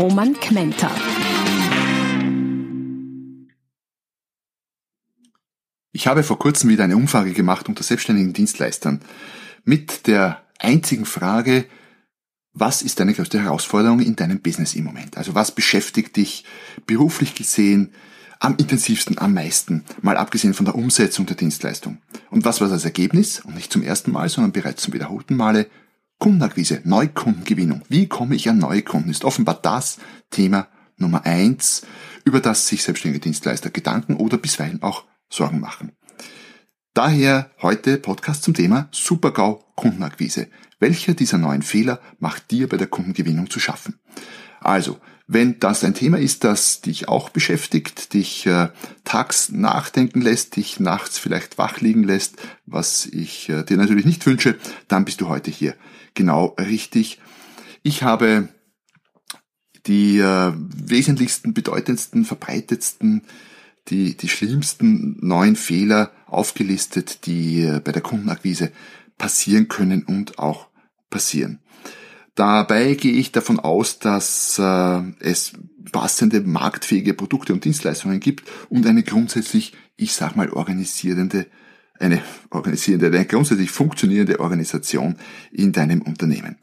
Roman Kmenter. Ich habe vor kurzem wieder eine Umfrage gemacht unter selbstständigen Dienstleistern mit der einzigen Frage, was ist deine größte Herausforderung in deinem Business im Moment? Also was beschäftigt dich beruflich gesehen am intensivsten, am meisten, mal abgesehen von der Umsetzung der Dienstleistung? Und was war das Ergebnis? Und nicht zum ersten Mal, sondern bereits zum wiederholten Male. Kundenakquise, Neukundengewinnung. Wie komme ich an neue Kunden? Ist offenbar das Thema Nummer eins, über das sich selbstständige Dienstleister Gedanken oder bisweilen auch Sorgen machen. Daher heute Podcast zum Thema Supergau Kundenakquise. Welcher dieser neuen Fehler macht dir bei der Kundengewinnung zu schaffen? Also, wenn das ein Thema ist, das dich auch beschäftigt, dich äh, tags nachdenken lässt, dich nachts vielleicht wach liegen lässt, was ich äh, dir natürlich nicht wünsche, dann bist du heute hier genau richtig. Ich habe die äh, wesentlichsten, bedeutendsten, verbreitetsten die, die schlimmsten neun Fehler aufgelistet, die äh, bei der Kundenakquise passieren können und auch passieren. Dabei gehe ich davon aus, dass äh, es passende marktfähige Produkte und Dienstleistungen gibt und eine grundsätzlich, ich sag mal, organisierende, eine organisierende, eine grundsätzlich funktionierende Organisation in deinem Unternehmen.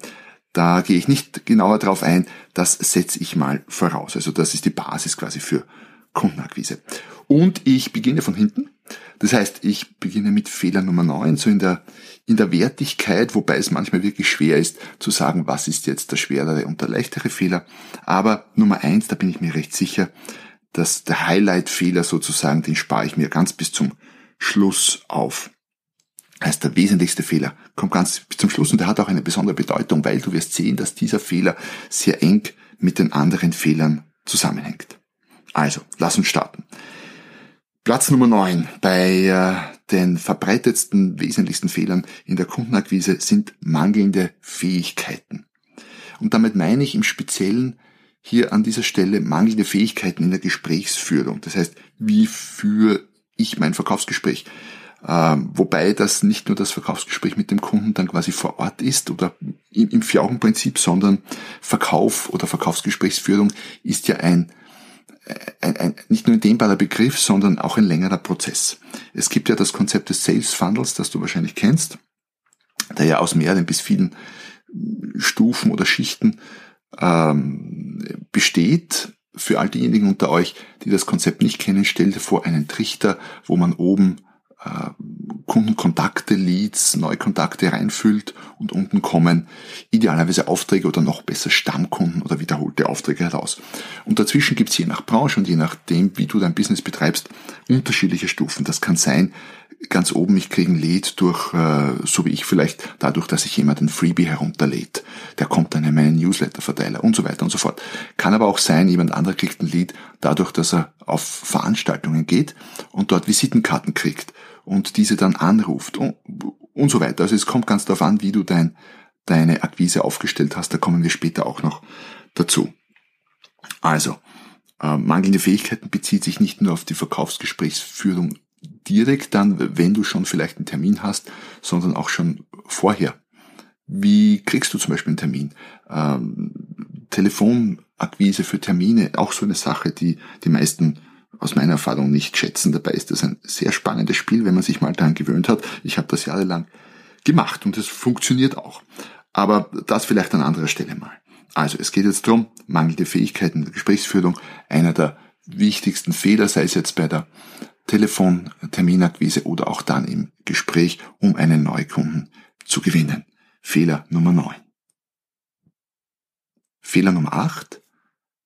Da gehe ich nicht genauer drauf ein, das setze ich mal voraus. Also das ist die Basis quasi für Kundenakquise. Und ich beginne von hinten. Das heißt, ich beginne mit Fehler Nummer 9, so in der, in der Wertigkeit, wobei es manchmal wirklich schwer ist zu sagen, was ist jetzt der schwerere und der leichtere Fehler. Aber Nummer 1, da bin ich mir recht sicher, dass der Highlight-Fehler sozusagen, den spare ich mir ganz bis zum Schluss auf. Heißt, der wesentlichste Fehler kommt ganz bis zum Schluss und der hat auch eine besondere Bedeutung, weil du wirst sehen, dass dieser Fehler sehr eng mit den anderen Fehlern zusammenhängt. Also, lass uns starten. Platz Nummer 9 bei äh, den verbreitetsten, wesentlichsten Fehlern in der Kundenakquise sind mangelnde Fähigkeiten. Und damit meine ich im Speziellen hier an dieser Stelle mangelnde Fähigkeiten in der Gesprächsführung. Das heißt, wie führe ich mein Verkaufsgespräch? Ähm, wobei das nicht nur das Verkaufsgespräch mit dem Kunden dann quasi vor Ort ist oder im, im Vier-Augen-Prinzip, sondern Verkauf oder Verkaufsgesprächsführung ist ja ein ein, ein, nicht nur ein dehnbarer Begriff, sondern auch ein längerer Prozess. Es gibt ja das Konzept des Sales Funnels, das du wahrscheinlich kennst, der ja aus mehreren bis vielen Stufen oder Schichten ähm, besteht. Für all diejenigen unter euch, die das Konzept nicht kennen, stell dir vor einen Trichter, wo man oben äh, Kundenkontakte, Leads, Neukontakte reinfüllt und unten kommen idealerweise Aufträge oder noch besser Stammkunden oder wiederholte Aufträge heraus. Und dazwischen gibt es je nach Branche und je nachdem, wie du dein Business betreibst, unterschiedliche Stufen. Das kann sein, ganz oben, ich kriege ein Lead durch, äh, so wie ich vielleicht, dadurch, dass sich jemand ein Freebie herunterlädt. Der kommt dann in meinen Newsletter-Verteiler und so weiter und so fort. Kann aber auch sein, jemand anderer kriegt ein Lead dadurch, dass er auf Veranstaltungen geht und dort Visitenkarten kriegt und diese dann anruft und, und so weiter. Also es kommt ganz darauf an, wie du dein, deine Akquise aufgestellt hast. Da kommen wir später auch noch dazu. Also, äh, mangelnde Fähigkeiten bezieht sich nicht nur auf die Verkaufsgesprächsführung direkt dann, wenn du schon vielleicht einen Termin hast, sondern auch schon vorher. Wie kriegst du zum Beispiel einen Termin? Ähm, Telefonakquise für Termine, auch so eine Sache, die die meisten aus meiner Erfahrung nicht schätzen. Dabei ist das ein sehr spannendes Spiel, wenn man sich mal daran gewöhnt hat. Ich habe das jahrelang gemacht und es funktioniert auch. Aber das vielleicht an anderer Stelle mal. Also es geht jetzt darum, mangelnde Fähigkeiten der Gesprächsführung, einer der wichtigsten Fehler, sei es jetzt bei der Telefon, Terminakquise oder auch dann im Gespräch, um einen Neukunden zu gewinnen. Fehler Nummer 9. Fehler Nummer 8.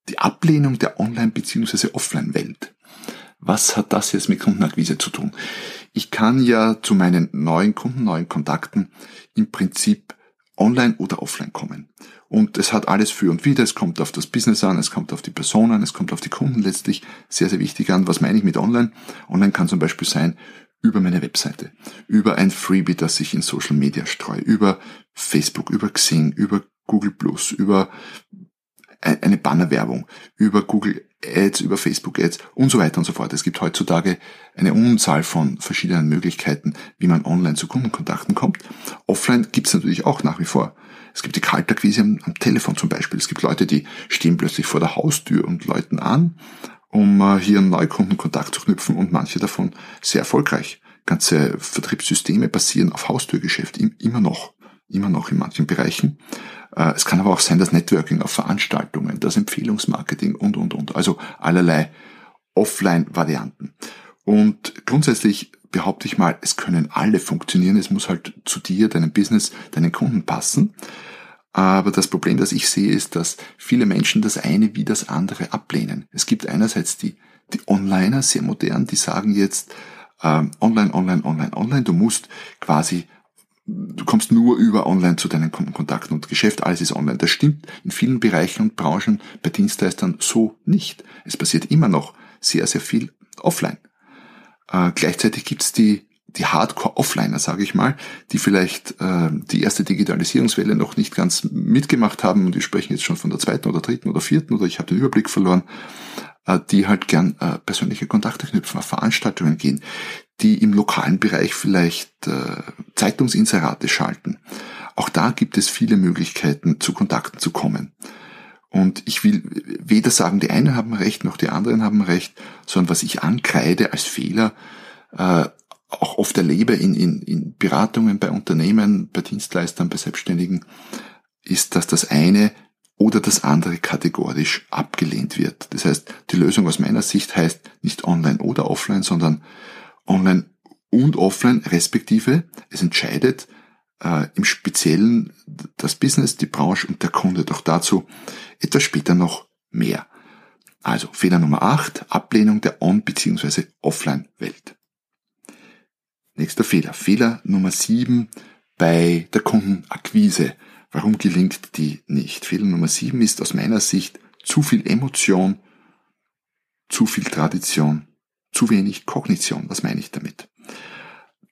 Die Ablehnung der Online- bzw. Offline-Welt. Was hat das jetzt mit Kundenakquise zu tun? Ich kann ja zu meinen neuen Kunden, neuen Kontakten im Prinzip online oder offline kommen. Und es hat alles für und wider. Es kommt auf das Business an, es kommt auf die Person an, es kommt auf die Kunden letztlich sehr, sehr wichtig an. Was meine ich mit online? Online kann zum Beispiel sein, über meine Webseite, über ein Freebie, das ich in Social Media streue, über Facebook, über Xing, über Google Plus, über eine Bannerwerbung, über Google Ads, über Facebook Ads und so weiter und so fort. Es gibt heutzutage eine Unzahl von verschiedenen Möglichkeiten, wie man online zu Kundenkontakten kommt. Offline gibt es natürlich auch nach wie vor. Es gibt die Kaltakquise am, am Telefon zum Beispiel. Es gibt Leute, die stehen plötzlich vor der Haustür und läuten an um äh, hier einen Neukundenkontakt zu knüpfen und manche davon sehr erfolgreich. Ganze Vertriebssysteme basieren auf Haustürgeschäft immer noch, immer noch in manchen Bereichen. Äh, es kann aber auch sein, dass Networking auf Veranstaltungen, das Empfehlungsmarketing und, und, und. Also allerlei Offline-Varianten. Und grundsätzlich behaupte ich mal, es können alle funktionieren. Es muss halt zu dir, deinem Business, deinen Kunden passen. Aber das Problem, das ich sehe, ist, dass viele Menschen das eine wie das andere ablehnen. Es gibt einerseits die, die Onliner, sehr modern, die sagen jetzt, ähm, online, online, online, online, du musst quasi, du kommst nur über online zu deinen Kontakten und Geschäft, alles ist online. Das stimmt in vielen Bereichen und Branchen bei Dienstleistern so nicht. Es passiert immer noch sehr, sehr viel offline. Äh, gleichzeitig gibt's die die Hardcore-Offliner, sage ich mal, die vielleicht äh, die erste Digitalisierungswelle noch nicht ganz mitgemacht haben und die sprechen jetzt schon von der zweiten oder dritten oder vierten oder ich habe den Überblick verloren, äh, die halt gern äh, persönliche Kontakte knüpfen, auf Veranstaltungen gehen, die im lokalen Bereich vielleicht äh, Zeitungsinserate schalten. Auch da gibt es viele Möglichkeiten, zu Kontakten zu kommen. Und ich will weder sagen, die einen haben recht, noch die anderen haben recht, sondern was ich ankreide als Fehler, äh, auch oft erlebe in, in, in Beratungen bei Unternehmen, bei Dienstleistern, bei Selbstständigen, ist, dass das eine oder das andere kategorisch abgelehnt wird. Das heißt, die Lösung aus meiner Sicht heißt nicht online oder offline, sondern online und offline respektive. Es entscheidet äh, im Speziellen das Business, die Branche und der Kunde. Doch dazu etwas später noch mehr. Also Fehler Nummer 8, Ablehnung der On- bzw. Offline-Welt. Nächster Fehler. Fehler Nummer sieben bei der Kundenakquise. Warum gelingt die nicht? Fehler Nummer sieben ist aus meiner Sicht zu viel Emotion, zu viel Tradition, zu wenig Kognition. Was meine ich damit?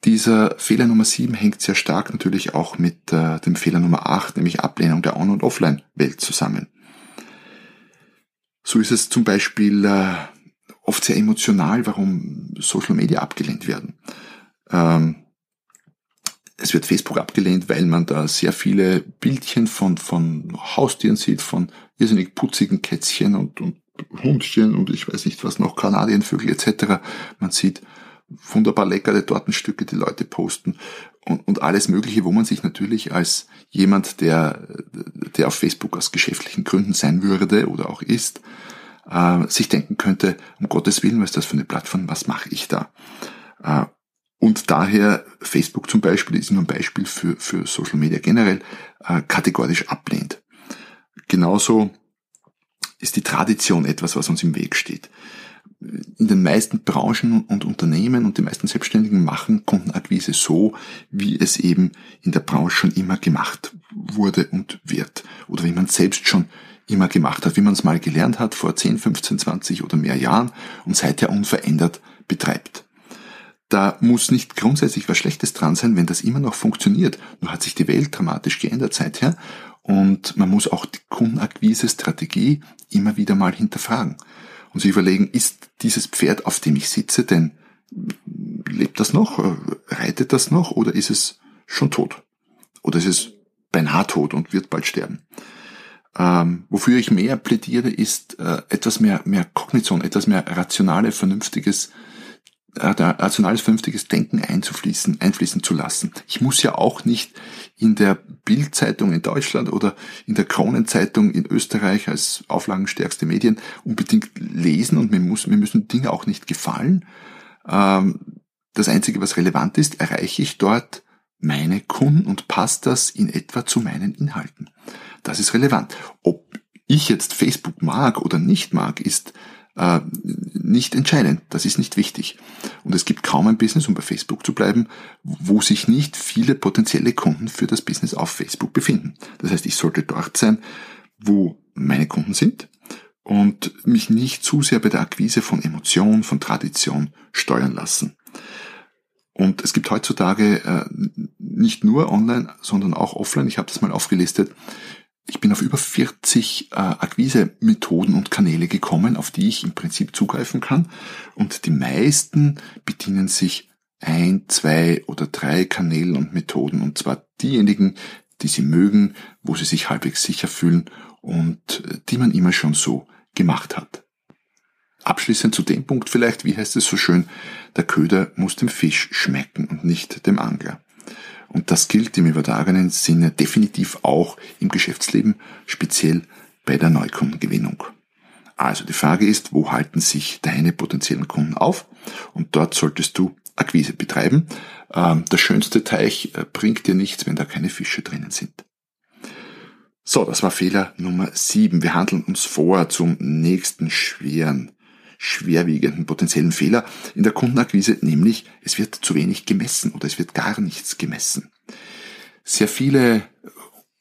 Dieser Fehler Nummer sieben hängt sehr stark natürlich auch mit äh, dem Fehler Nummer acht, nämlich Ablehnung der On- und Offline-Welt zusammen. So ist es zum Beispiel äh, oft sehr emotional, warum Social Media abgelehnt werden. Ähm, es wird Facebook abgelehnt, weil man da sehr viele Bildchen von, von Haustieren sieht, von irrsinnig putzigen Kätzchen und, und Hundchen und ich weiß nicht was noch, Kanadienvögel etc. Man sieht wunderbar leckere Tortenstücke, die Leute posten und, und alles Mögliche, wo man sich natürlich als jemand, der, der auf Facebook aus geschäftlichen Gründen sein würde oder auch ist, äh, sich denken könnte, um Gottes Willen, was ist das für eine Plattform, was mache ich da? Äh, und daher Facebook zum Beispiel ist nur ein Beispiel für, für Social Media generell äh, kategorisch ablehnt. Genauso ist die Tradition etwas, was uns im Weg steht. In den meisten Branchen und Unternehmen und die meisten Selbstständigen machen Kundenakquise so, wie es eben in der Branche schon immer gemacht wurde und wird. Oder wie man selbst schon immer gemacht hat, wie man es mal gelernt hat vor 10, 15, 20 oder mehr Jahren und seither unverändert betreibt. Da muss nicht grundsätzlich was Schlechtes dran sein, wenn das immer noch funktioniert. Nur hat sich die Welt dramatisch geändert seither und man muss auch die Kundenakquise-Strategie immer wieder mal hinterfragen und sich überlegen, ist dieses Pferd, auf dem ich sitze, denn lebt das noch, reitet das noch oder ist es schon tot? Oder ist es beinahe tot und wird bald sterben? Ähm, wofür ich mehr plädiere, ist äh, etwas mehr, mehr Kognition, etwas mehr rationale, vernünftiges rationales, vernünftiges Denken einzufließen, einfließen zu lassen. Ich muss ja auch nicht in der Bildzeitung in Deutschland oder in der Kronenzeitung in Österreich als auflagenstärkste Medien unbedingt lesen und mir, muss, mir müssen Dinge auch nicht gefallen. Ähm, das Einzige, was relevant ist, erreiche ich dort meine Kunden und passt das in etwa zu meinen Inhalten. Das ist relevant. Ob ich jetzt Facebook mag oder nicht mag, ist äh, nicht entscheidend. Das ist nicht wichtig. Und es gibt kaum ein Business, um bei Facebook zu bleiben, wo sich nicht viele potenzielle Kunden für das Business auf Facebook befinden. Das heißt, ich sollte dort sein, wo meine Kunden sind und mich nicht zu sehr bei der Akquise von Emotion, von Tradition steuern lassen. Und es gibt heutzutage äh, nicht nur online, sondern auch offline, ich habe das mal aufgelistet, ich bin auf über 40 äh, Akquise-Methoden und Kanäle gekommen, auf die ich im Prinzip zugreifen kann. Und die meisten bedienen sich ein, zwei oder drei Kanälen und Methoden. Und zwar diejenigen, die sie mögen, wo sie sich halbwegs sicher fühlen und äh, die man immer schon so gemacht hat. Abschließend zu dem Punkt vielleicht, wie heißt es so schön, der Köder muss dem Fisch schmecken und nicht dem Angler. Und das gilt im übertragenen Sinne definitiv auch im Geschäftsleben, speziell bei der Neukundengewinnung. Also die Frage ist, wo halten sich deine potenziellen Kunden auf? Und dort solltest du Akquise betreiben. Ähm, der schönste Teich äh, bringt dir nichts, wenn da keine Fische drinnen sind. So, das war Fehler Nummer sieben. Wir handeln uns vor zum nächsten schweren schwerwiegenden potenziellen Fehler in der Kundenakquise, nämlich es wird zu wenig gemessen oder es wird gar nichts gemessen. Sehr viele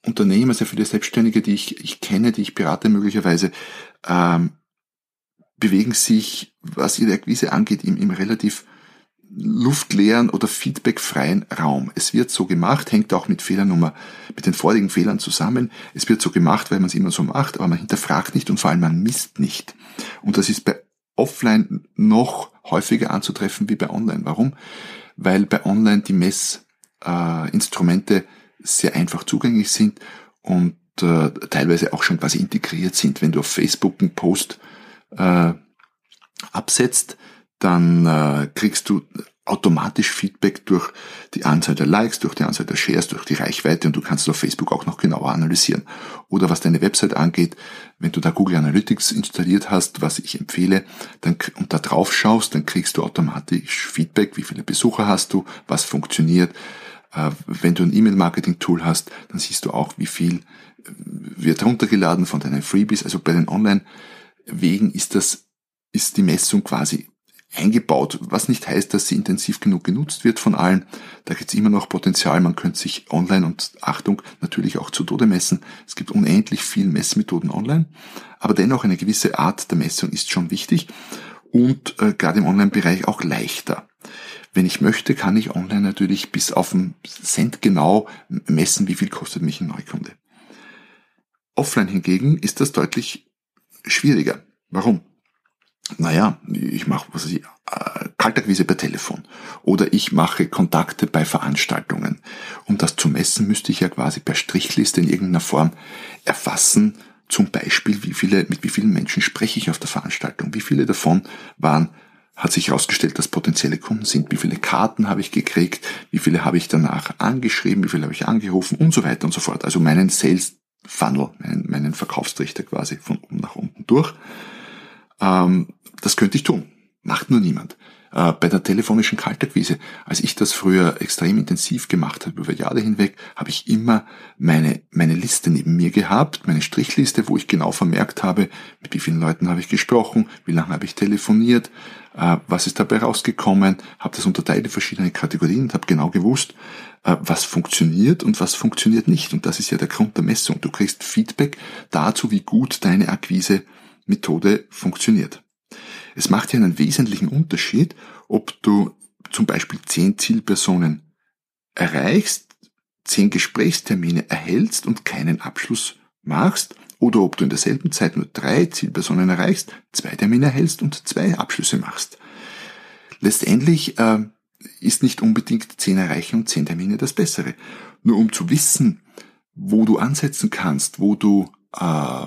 Unternehmer, sehr viele Selbstständige, die ich, ich kenne, die ich berate möglicherweise, ähm, bewegen sich, was ihre Akquise angeht, im, im relativ luftleeren oder feedbackfreien Raum. Es wird so gemacht, hängt auch mit Fehlernummer, mit den vorigen Fehlern zusammen. Es wird so gemacht, weil man es immer so macht, aber man hinterfragt nicht und vor allem man misst nicht. Und das ist bei offline noch häufiger anzutreffen wie bei online. Warum? Weil bei online die Messinstrumente äh, sehr einfach zugänglich sind und äh, teilweise auch schon quasi integriert sind. Wenn du auf Facebook einen Post äh, absetzt, dann kriegst du automatisch Feedback durch die Anzahl der Likes, durch die Anzahl der Shares, durch die Reichweite und du kannst es auf Facebook auch noch genauer analysieren. Oder was deine Website angeht, wenn du da Google Analytics installiert hast, was ich empfehle, dann, und da drauf schaust, dann kriegst du automatisch Feedback, wie viele Besucher hast du, was funktioniert. Äh, wenn du ein E-Mail-Marketing-Tool hast, dann siehst du auch, wie viel äh, wird runtergeladen von deinen Freebies. Also bei den Online-Wegen ist das, ist die Messung quasi eingebaut, was nicht heißt, dass sie intensiv genug genutzt wird von allen. Da gibt es immer noch Potenzial. Man könnte sich online und Achtung natürlich auch zu Tode messen. Es gibt unendlich viele Messmethoden online, aber dennoch eine gewisse Art der Messung ist schon wichtig und äh, gerade im Online-Bereich auch leichter. Wenn ich möchte, kann ich online natürlich bis auf einen Cent genau messen, wie viel kostet mich ein Neukunde. Offline hingegen ist das deutlich schwieriger. Warum? Naja, ich mache was ich, äh, Kaltakquise per Telefon oder ich mache Kontakte bei Veranstaltungen. Um das zu messen, müsste ich ja quasi per Strichliste in irgendeiner Form erfassen, zum Beispiel, wie viele, mit wie vielen Menschen spreche ich auf der Veranstaltung, wie viele davon waren hat sich herausgestellt, dass potenzielle Kunden sind, wie viele Karten habe ich gekriegt, wie viele habe ich danach angeschrieben, wie viele habe ich angerufen und so weiter und so fort. Also meinen Sales Funnel, meinen, meinen Verkaufstrichter quasi von oben nach unten durch. Ähm, das könnte ich tun. Macht nur niemand. Äh, bei der telefonischen Kaltakquise, als ich das früher extrem intensiv gemacht habe, über Jahre hinweg, habe ich immer meine, meine Liste neben mir gehabt, meine Strichliste, wo ich genau vermerkt habe, mit wie vielen Leuten habe ich gesprochen, wie lange habe ich telefoniert, äh, was ist dabei rausgekommen, habe das unterteilt in verschiedene Kategorien und habe genau gewusst, äh, was funktioniert und was funktioniert nicht. Und das ist ja der Grund der Messung. Du kriegst Feedback dazu, wie gut deine Akquise-Methode funktioniert. Es macht ja einen wesentlichen Unterschied, ob du zum Beispiel zehn Zielpersonen erreichst, zehn Gesprächstermine erhältst und keinen Abschluss machst, oder ob du in derselben Zeit nur drei Zielpersonen erreichst, zwei Termine erhältst und zwei Abschlüsse machst. Letztendlich äh, ist nicht unbedingt zehn erreichen und zehn Termine das Bessere. Nur um zu wissen, wo du ansetzen kannst, wo du äh,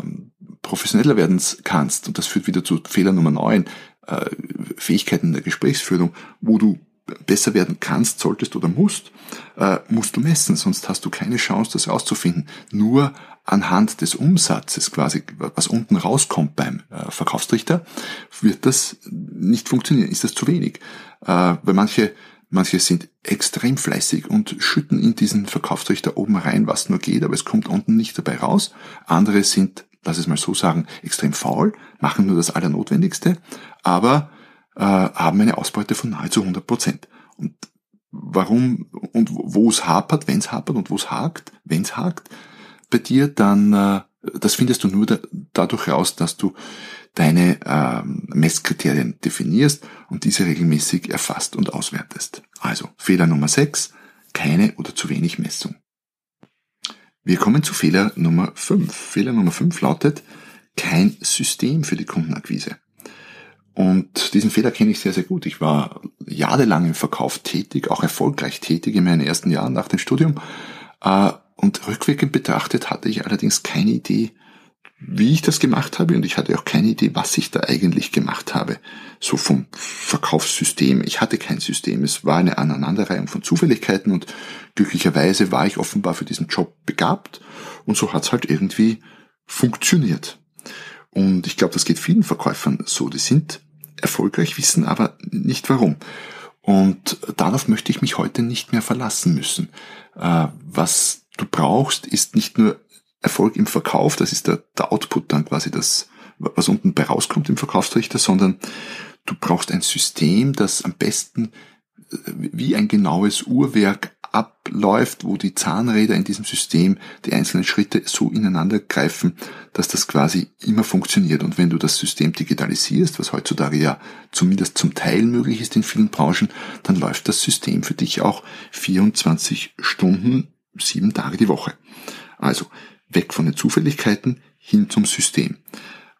professioneller werden kannst, und das führt wieder zu Fehler Nummer 9, äh, Fähigkeiten der Gesprächsführung, wo du besser werden kannst, solltest oder musst, äh, musst du messen, sonst hast du keine Chance, das rauszufinden. Nur anhand des Umsatzes quasi, was unten rauskommt beim äh, Verkaufstrichter, wird das nicht funktionieren, ist das zu wenig. Äh, weil manche, manche sind extrem fleißig und schütten in diesen Verkaufstrichter oben rein, was nur geht, aber es kommt unten nicht dabei raus. Andere sind lass es mal so sagen, extrem faul, machen nur das Allernotwendigste, aber äh, haben eine Ausbeute von nahezu 100 Prozent. Und warum und wo es hapert, wenn es hapert und wo es hakt, wenn es hakt, bei dir, dann äh, das findest du nur da, dadurch raus, dass du deine äh, Messkriterien definierst und diese regelmäßig erfasst und auswertest. Also Fehler Nummer 6, keine oder zu wenig Messung. Wir kommen zu Fehler Nummer 5. Fehler Nummer 5 lautet kein System für die Kundenakquise. Und diesen Fehler kenne ich sehr, sehr gut. Ich war jahrelang im Verkauf tätig, auch erfolgreich tätig in meinen ersten Jahren nach dem Studium. Äh, und rückwirkend betrachtet hatte ich allerdings keine Idee, wie ich das gemacht habe und ich hatte auch keine Idee, was ich da eigentlich gemacht habe. So vom Verkaufssystem. Ich hatte kein System. Es war eine Aneinanderreihung von Zufälligkeiten und glücklicherweise war ich offenbar für diesen Job begabt und so hat es halt irgendwie funktioniert. Und ich glaube, das geht vielen Verkäufern so. Die sind erfolgreich, wissen aber nicht warum. Und darauf möchte ich mich heute nicht mehr verlassen müssen. Äh, was du brauchst, ist nicht nur Erfolg im Verkauf, das ist der, der Output dann quasi das, was unten bei rauskommt im Verkaufsrichter, sondern du brauchst ein System, das am besten äh, wie ein genaues Uhrwerk abläuft, wo die Zahnräder in diesem System die einzelnen Schritte so ineinander greifen, dass das quasi immer funktioniert. Und wenn du das System digitalisierst, was heutzutage ja zumindest zum Teil möglich ist in vielen Branchen, dann läuft das System für dich auch 24 Stunden, sieben Tage die Woche. Also weg von den Zufälligkeiten hin zum System.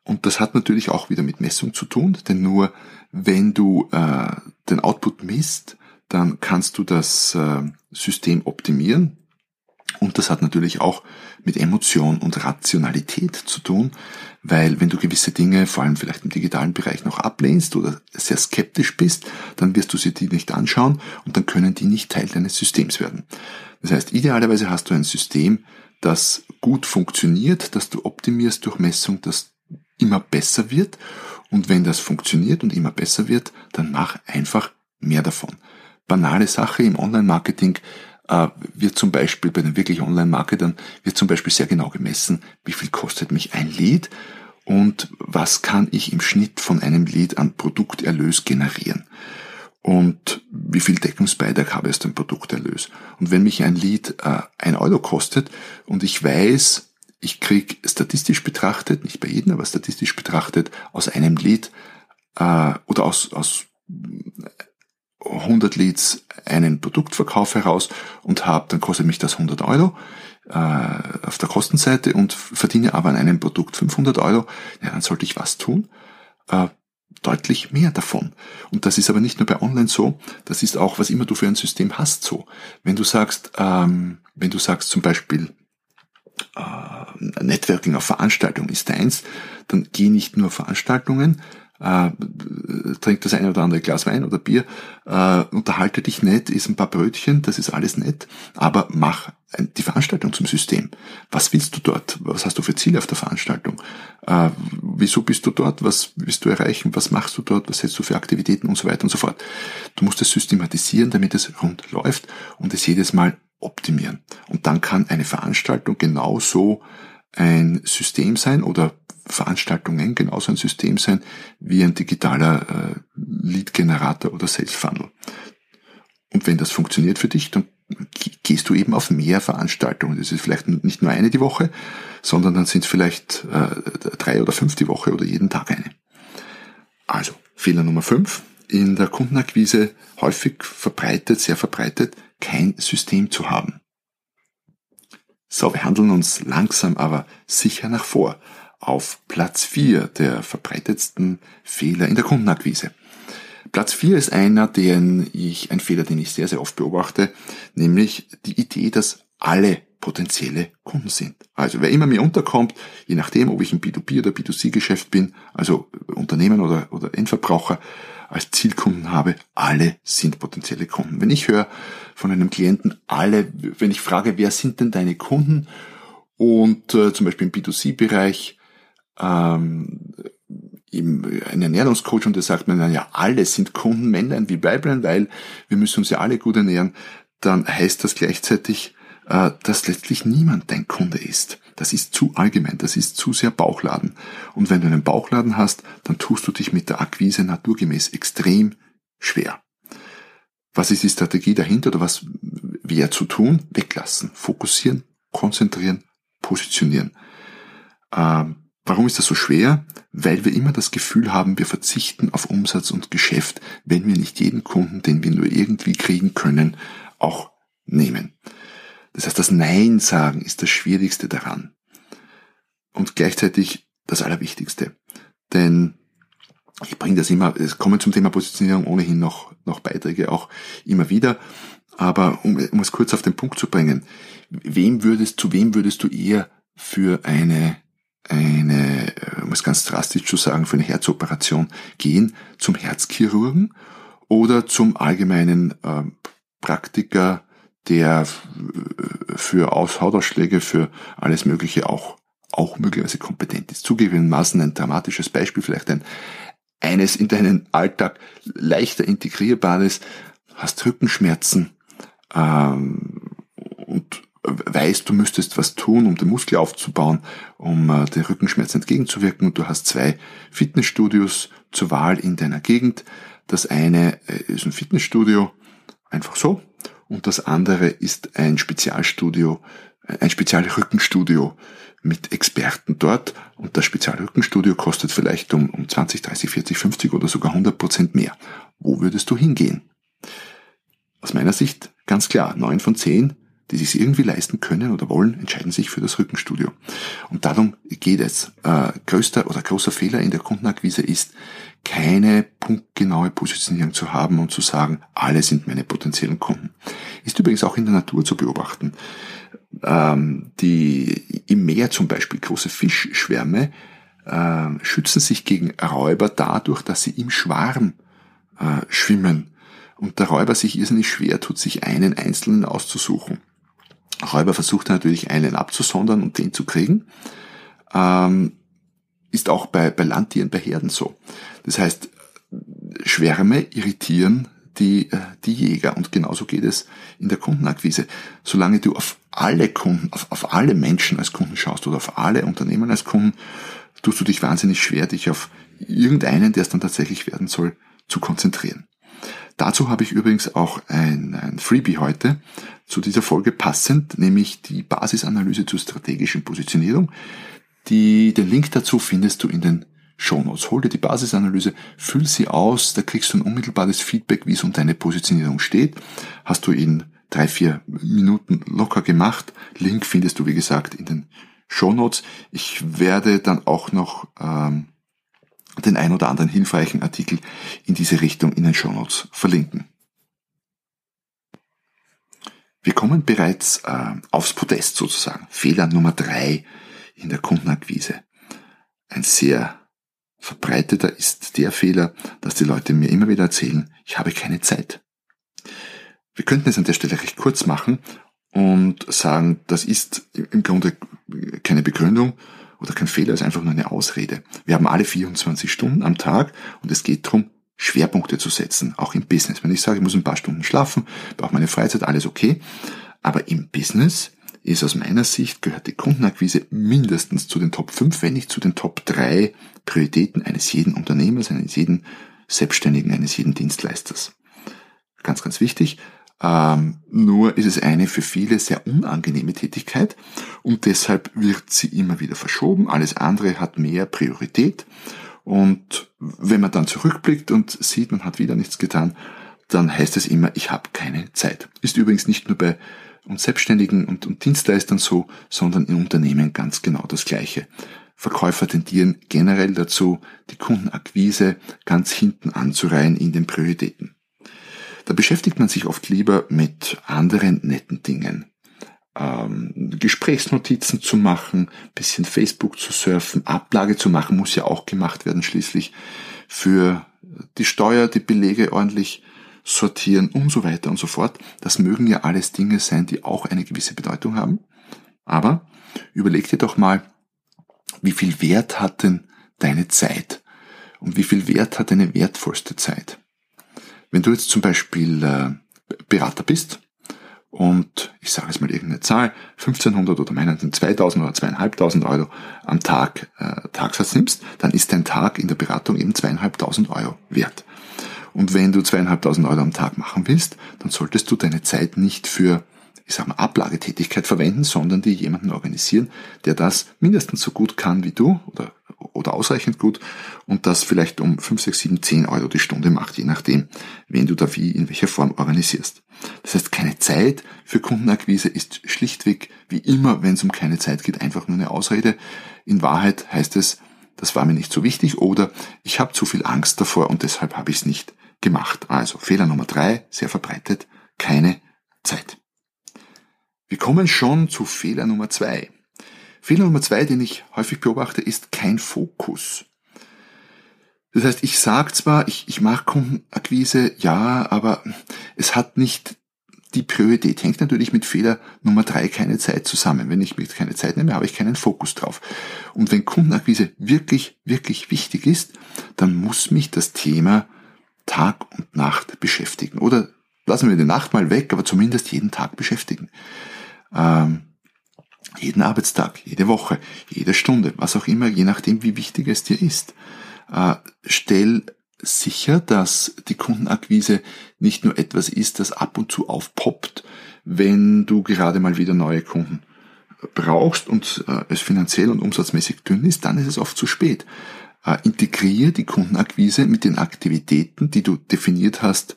Und das hat natürlich auch wieder mit Messung zu tun, denn nur wenn du äh, den Output misst, dann kannst du das äh, System optimieren. Und das hat natürlich auch mit Emotion und Rationalität zu tun, weil wenn du gewisse Dinge, vor allem vielleicht im digitalen Bereich, noch ablehnst oder sehr skeptisch bist, dann wirst du sie die nicht anschauen und dann können die nicht Teil deines Systems werden. Das heißt, idealerweise hast du ein System, das gut funktioniert, dass du optimierst durch Messung, das immer besser wird. Und wenn das funktioniert und immer besser wird, dann mach einfach mehr davon. Banale Sache im Online-Marketing äh, wird zum Beispiel bei den wirklich Online-Marketern wird zum Beispiel sehr genau gemessen, wie viel kostet mich ein Lead und was kann ich im Schnitt von einem Lead an Produkterlös generieren und wie viel Deckungsbeitrag habe ich aus dem Produkterlös. Und wenn mich ein Lead äh, ein Euro kostet und ich weiß, ich krieg statistisch betrachtet, nicht bei jedem, aber statistisch betrachtet, aus einem Lead äh, oder aus, aus 100 Leads einen Produktverkauf heraus und habe, dann kostet mich das 100 Euro äh, auf der Kostenseite und verdiene aber an einem Produkt 500 Euro, ja, dann sollte ich was tun? Äh, deutlich mehr davon. Und das ist aber nicht nur bei Online so, das ist auch, was immer du für ein System hast, so. Wenn du sagst, ähm, wenn du sagst zum Beispiel, äh, Networking auf Veranstaltungen ist eins, dann geh nicht nur Veranstaltungen, äh, trink das eine oder andere Glas Wein oder Bier, äh, unterhalte dich nett, isst ein paar Brötchen, das ist alles nett, aber mach die Veranstaltung zum System. Was willst du dort? Was hast du für Ziele auf der Veranstaltung? Äh, wieso bist du dort? Was willst du erreichen? Was machst du dort? Was setzt du für Aktivitäten und so weiter und so fort? Du musst es systematisieren, damit es rund läuft und es jedes Mal optimieren. Und dann kann eine Veranstaltung genauso ein System sein oder Veranstaltungen genauso ein System sein wie ein digitaler äh, Lead-Generator oder Sales-Funnel. Und wenn das funktioniert für dich, dann gehst du eben auf mehr Veranstaltungen. Das ist vielleicht nicht nur eine die Woche, sondern dann sind es vielleicht äh, drei oder fünf die Woche oder jeden Tag eine. Also, Fehler Nummer fünf. In der Kundenakquise häufig verbreitet, sehr verbreitet, kein System zu haben. So, wir handeln uns langsam aber sicher nach vor auf Platz 4 der verbreitetsten Fehler in der Kundenakquise. Platz 4 ist einer, den ich, ein Fehler, den ich sehr, sehr oft beobachte, nämlich die Idee, dass alle potenzielle Kunden sind. Also wer immer mir unterkommt, je nachdem, ob ich im B2B oder B2C-Geschäft bin, also Unternehmen oder, oder Endverbraucher als Zielkunden habe, alle sind potenzielle Kunden. Wenn ich höre von einem Klienten, alle, wenn ich frage, wer sind denn deine Kunden und äh, zum Beispiel im B2C-Bereich ähm, ein Ernährungscoach und der sagt mir, ja, alle sind Kunden, Männlein wie Weiblein, weil wir müssen uns ja alle gut ernähren, dann heißt das gleichzeitig, dass letztlich niemand dein Kunde ist. Das ist zu allgemein, das ist zu sehr Bauchladen. Und wenn du einen Bauchladen hast, dann tust du dich mit der Akquise naturgemäß extrem schwer. Was ist die Strategie dahinter oder was wäre zu tun? Weglassen, fokussieren, konzentrieren, positionieren. Ähm, warum ist das so schwer? Weil wir immer das Gefühl haben, wir verzichten auf Umsatz und Geschäft, wenn wir nicht jeden Kunden, den wir nur irgendwie kriegen können, auch nehmen. Das heißt, das Nein sagen ist das Schwierigste daran. Und gleichzeitig das Allerwichtigste. Denn ich bringe das immer, es kommen zum Thema Positionierung ohnehin noch, noch Beiträge auch immer wieder. Aber um, um es kurz auf den Punkt zu bringen, wem würdest, zu wem würdest du eher für eine, eine, um es ganz drastisch zu sagen, für eine Herzoperation gehen? Zum Herzchirurgen oder zum allgemeinen äh, Praktiker, der für Hautausschläge, für alles Mögliche auch, auch möglicherweise kompetent ist. Zugegebenermaßen ein dramatisches Beispiel, vielleicht ein, eines in deinen Alltag leichter integrierbares, hast Rückenschmerzen ähm, und weißt, du müsstest was tun, um den Muskel aufzubauen, um äh, den Rückenschmerzen entgegenzuwirken und du hast zwei Fitnessstudios zur Wahl in deiner Gegend. Das eine äh, ist ein Fitnessstudio, einfach so, und das andere ist ein Spezialstudio, ein Spezialrückenstudio mit Experten dort und das Spezialrückenstudio kostet vielleicht um, um 20, 30, 40, 50 oder sogar 100 Prozent mehr. Wo würdest du hingehen? Aus meiner Sicht ganz klar, neun von zehn, die sich irgendwie leisten können oder wollen, entscheiden sich für das Rückenstudio. Und darum geht es. Äh, größter oder großer Fehler in der Kundenakquise ist, keine punktgenaue Positionierung zu haben und zu sagen, alle sind meine potenziellen Kunden. Ist übrigens auch in der Natur zu beobachten. Ähm, die im Meer zum Beispiel große Fischschwärme äh, schützen sich gegen Räuber dadurch, dass sie im Schwarm äh, schwimmen und der Räuber sich irrsinnig schwer tut, sich einen einzelnen auszusuchen. Räuber versucht natürlich einen abzusondern und den zu kriegen. Ähm, ist auch bei, bei Landtieren, bei Herden so. Das heißt, Schwärme irritieren die, äh, die Jäger und genauso geht es in der Kundenakquise. Solange du auf alle Kunden, auf, auf alle Menschen als Kunden schaust oder auf alle Unternehmen als Kunden, tust du dich wahnsinnig schwer, dich auf irgendeinen, der es dann tatsächlich werden soll, zu konzentrieren. Dazu habe ich übrigens auch ein, ein Freebie heute zu dieser Folge passend, nämlich die Basisanalyse zur strategischen Positionierung. Die, den Link dazu findest du in den Shownotes. Hol dir die Basisanalyse, füll sie aus, da kriegst du ein unmittelbares Feedback, wie es um deine Positionierung steht. Hast du in drei, vier Minuten locker gemacht. Link findest du, wie gesagt, in den Shownotes. Ich werde dann auch noch ähm, den ein oder anderen hilfreichen Artikel in diese Richtung in den Shownotes verlinken. Wir kommen bereits äh, aufs Podest sozusagen. Fehler Nummer drei in der Kundenakquise. Ein sehr verbreiteter ist der Fehler, dass die Leute mir immer wieder erzählen, ich habe keine Zeit. Wir könnten es an der Stelle recht kurz machen und sagen, das ist im Grunde keine Begründung oder kein Fehler, es ist einfach nur eine Ausrede. Wir haben alle 24 Stunden am Tag und es geht darum, Schwerpunkte zu setzen, auch im Business. Wenn ich sage, ich muss ein paar Stunden schlafen, brauche meine Freizeit, alles okay. Aber im Business ist aus meiner Sicht, gehört die Kundenakquise mindestens zu den Top 5, wenn nicht zu den Top 3 Prioritäten eines jeden Unternehmers, eines jeden Selbstständigen, eines jeden Dienstleisters. Ganz, ganz wichtig. Ähm, nur ist es eine für viele sehr unangenehme Tätigkeit und deshalb wird sie immer wieder verschoben. Alles andere hat mehr Priorität. Und wenn man dann zurückblickt und sieht, man hat wieder nichts getan, dann heißt es immer, ich habe keine Zeit. Ist übrigens nicht nur bei uns Selbstständigen und, und Dienstleistern so, sondern in Unternehmen ganz genau das Gleiche. Verkäufer tendieren generell dazu, die Kundenakquise ganz hinten anzureihen in den Prioritäten. Da beschäftigt man sich oft lieber mit anderen netten Dingen. Ähm, Gesprächsnotizen zu machen, bisschen Facebook zu surfen, Ablage zu machen, muss ja auch gemacht werden schließlich. Für die Steuer, die Belege ordentlich sortieren und so weiter und so fort. Das mögen ja alles Dinge sein, die auch eine gewisse Bedeutung haben. Aber überleg dir doch mal, wie viel Wert hat denn deine Zeit? Und wie viel Wert hat deine wertvollste Zeit? Wenn du jetzt zum Beispiel äh, Berater bist und ich sage es mal irgendeine Zahl, 1500 oder meinetwegen 2000 oder 2500 Euro am Tag äh, Tagsatz nimmst, dann ist dein Tag in der Beratung eben 2500 Euro wert. Und wenn du 2500 Euro am Tag machen willst, dann solltest du deine Zeit nicht für ich sag mal, Ablagetätigkeit verwenden, sondern die jemanden organisieren, der das mindestens so gut kann wie du oder, oder ausreichend gut und das vielleicht um 5, 6, 7, 10 Euro die Stunde macht, je nachdem, wen du da wie, in welcher Form organisierst. Das heißt, keine Zeit für Kundenakquise ist schlichtweg, wie immer, wenn es um keine Zeit geht, einfach nur eine Ausrede. In Wahrheit heißt es, das war mir nicht so wichtig oder ich habe zu viel Angst davor und deshalb habe ich es nicht gemacht. Also Fehler Nummer drei, sehr verbreitet, keine Zeit. Wir kommen schon zu Fehler Nummer zwei. Fehler Nummer zwei, den ich häufig beobachte, ist kein Fokus. Das heißt, ich sage zwar, ich, ich mache Kundenakquise, ja, aber es hat nicht die Priorität. Hängt natürlich mit Fehler Nummer drei keine Zeit zusammen. Wenn ich mir keine Zeit nehme, habe ich keinen Fokus drauf. Und wenn Kundenakquise wirklich, wirklich wichtig ist, dann muss mich das Thema Tag und Nacht beschäftigen. Oder lassen wir die Nacht mal weg, aber zumindest jeden Tag beschäftigen. Ähm, jeden Arbeitstag, jede Woche, jede Stunde, was auch immer, je nachdem, wie wichtig es dir ist. Äh, stell sicher, dass die Kundenakquise nicht nur etwas ist, das ab und zu aufpoppt, wenn du gerade mal wieder neue Kunden brauchst und äh, es finanziell und umsatzmäßig dünn ist, dann ist es oft zu spät. Äh, integriere die Kundenakquise mit den Aktivitäten, die du definiert hast,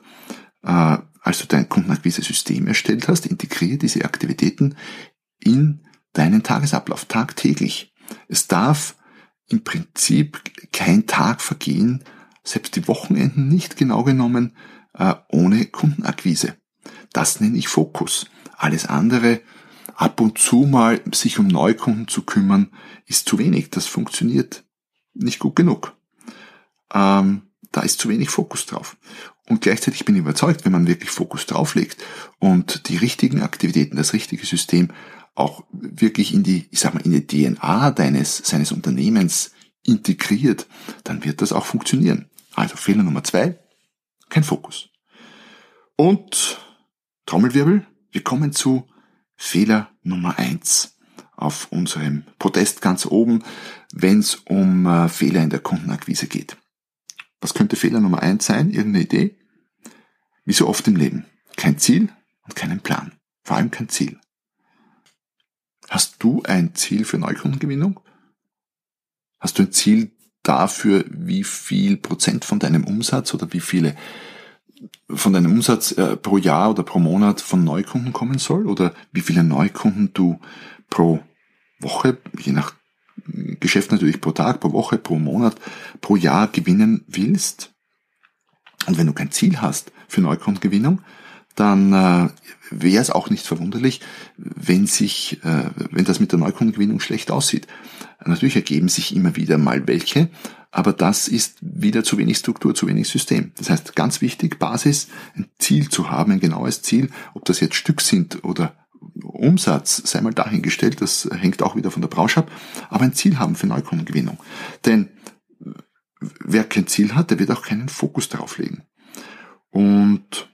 äh, als du dein Kundenakquise-System erstellt hast, integriere diese Aktivitäten in deinen Tagesablauf tagtäglich. Es darf im Prinzip kein Tag vergehen, selbst die Wochenenden nicht genau genommen, äh, ohne Kundenakquise. Das nenne ich Fokus. Alles andere, ab und zu mal sich um Neukunden zu kümmern, ist zu wenig. Das funktioniert nicht gut genug. Ähm, da ist zu wenig Fokus drauf. Und gleichzeitig bin ich überzeugt, wenn man wirklich Fokus drauflegt und die richtigen Aktivitäten, das richtige System auch wirklich in die, ich sag mal, in die DNA deines, seines Unternehmens integriert, dann wird das auch funktionieren. Also Fehler Nummer zwei, kein Fokus. Und Trommelwirbel, wir kommen zu Fehler Nummer eins auf unserem Podest ganz oben, wenn es um äh, Fehler in der Kundenakquise geht. Was könnte Fehler Nummer eins sein? Irgendeine Idee? Wie so oft im Leben. Kein Ziel und keinen Plan. Vor allem kein Ziel. Hast du ein Ziel für Neukundengewinnung? Hast du ein Ziel dafür, wie viel Prozent von deinem Umsatz oder wie viele von deinem Umsatz äh, pro Jahr oder pro Monat von Neukunden kommen soll? Oder wie viele Neukunden du pro Woche, je nach Geschäft natürlich pro Tag, pro Woche, pro Monat, pro Jahr gewinnen willst. Und wenn du kein Ziel hast für Neukundengewinnung, dann äh, wäre es auch nicht verwunderlich, wenn sich, äh, wenn das mit der Neukundengewinnung schlecht aussieht. Natürlich ergeben sich immer wieder mal welche, aber das ist wieder zu wenig Struktur, zu wenig System. Das heißt, ganz wichtig, Basis, ein Ziel zu haben, ein genaues Ziel, ob das jetzt Stück sind oder Umsatz sei mal dahingestellt, das hängt auch wieder von der Branche ab, aber ein Ziel haben für Neukundengewinnung. Denn wer kein Ziel hat, der wird auch keinen Fokus darauf legen. Und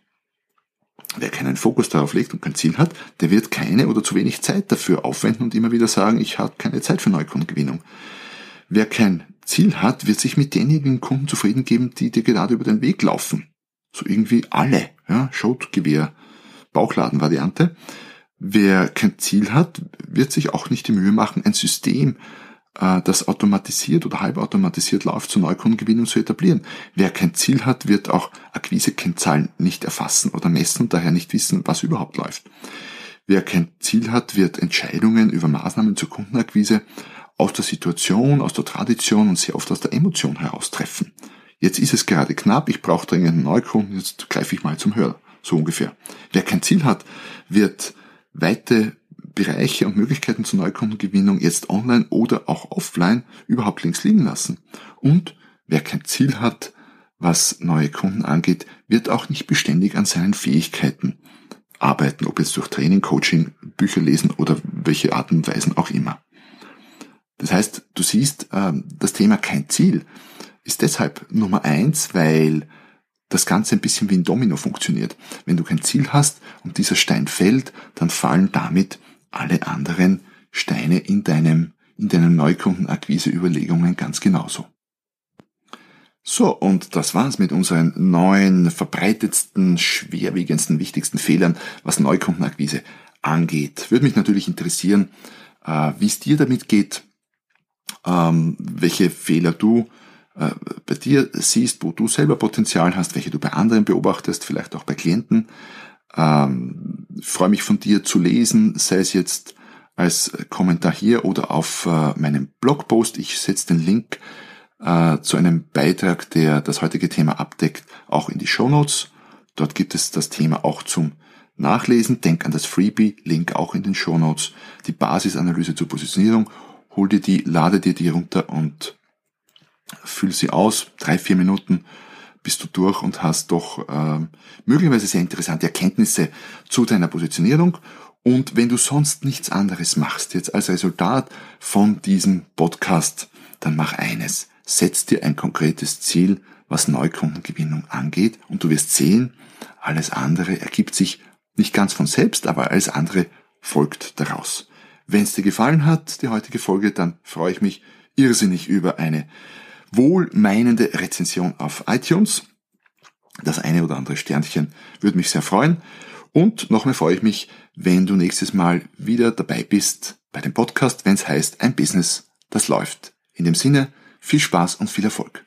wer keinen Fokus darauf legt und kein Ziel hat, der wird keine oder zu wenig Zeit dafür aufwenden und immer wieder sagen, ich habe keine Zeit für Neukundengewinnung. Wer kein Ziel hat, wird sich mit denjenigen Kunden zufrieden geben, die dir gerade über den Weg laufen. So irgendwie alle, ja, Schotgewehr, Bauchladenvariante. Wer kein Ziel hat, wird sich auch nicht die Mühe machen, ein System, äh, das automatisiert oder halbautomatisiert läuft, zur Neukundengewinnung zu etablieren. Wer kein Ziel hat, wird auch Akquisekennzahlen nicht erfassen oder messen und daher nicht wissen, was überhaupt läuft. Wer kein Ziel hat, wird Entscheidungen über Maßnahmen zur Kundenakquise aus der Situation, aus der Tradition und sehr oft aus der Emotion heraus treffen. Jetzt ist es gerade knapp, ich brauche dringend einen Neukunden, jetzt greife ich mal zum Hörer, so ungefähr. Wer kein Ziel hat, wird weite Bereiche und Möglichkeiten zur Neukundengewinnung jetzt online oder auch offline überhaupt links liegen lassen. Und wer kein Ziel hat, was neue Kunden angeht, wird auch nicht beständig an seinen Fähigkeiten arbeiten, ob jetzt durch Training, Coaching, Bücher lesen oder welche Arten und Weisen auch immer. Das heißt, du siehst, ähm, das Thema kein Ziel ist deshalb Nummer eins, weil das Ganze ein bisschen wie ein Domino funktioniert. Wenn du kein Ziel hast und dieser Stein fällt, dann fallen damit alle anderen Steine in deinem, in deinen Neukundenakquise-Überlegungen ganz genauso. So, und das war's mit unseren neuen, verbreitetsten, schwerwiegendsten, wichtigsten Fehlern, was Neukundenakquise angeht. Würde mich natürlich interessieren, äh, wie es dir damit geht, ähm, welche Fehler du bei dir siehst, wo du selber Potenzial hast, welche du bei anderen beobachtest, vielleicht auch bei Klienten. Ähm, freue mich von dir zu lesen, sei es jetzt als Kommentar hier oder auf äh, meinem Blogpost. Ich setze den Link äh, zu einem Beitrag, der das heutige Thema abdeckt, auch in die Show Notes. Dort gibt es das Thema auch zum Nachlesen. Denk an das Freebie, Link auch in den Show Notes. Die Basisanalyse zur Positionierung. Hol dir die, lade dir die runter und füll sie aus. Drei, vier Minuten bist du durch und hast doch äh, möglicherweise sehr interessante Erkenntnisse zu deiner Positionierung. Und wenn du sonst nichts anderes machst, jetzt als Resultat von diesem Podcast, dann mach eines. Setz dir ein konkretes Ziel, was Neukundengewinnung angeht und du wirst sehen, alles andere ergibt sich nicht ganz von selbst, aber alles andere folgt daraus. Wenn es dir gefallen hat, die heutige Folge, dann freue ich mich irrsinnig über eine wohlmeinende Rezension auf iTunes. Das eine oder andere Sternchen würde mich sehr freuen. Und noch mehr freue ich mich, wenn du nächstes Mal wieder dabei bist bei dem Podcast, wenn es heißt, ein Business, das läuft. In dem Sinne, viel Spaß und viel Erfolg.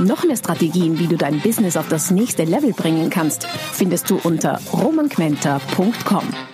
Noch mehr Strategien, wie du dein Business auf das nächste Level bringen kannst, findest du unter romanquenter.com.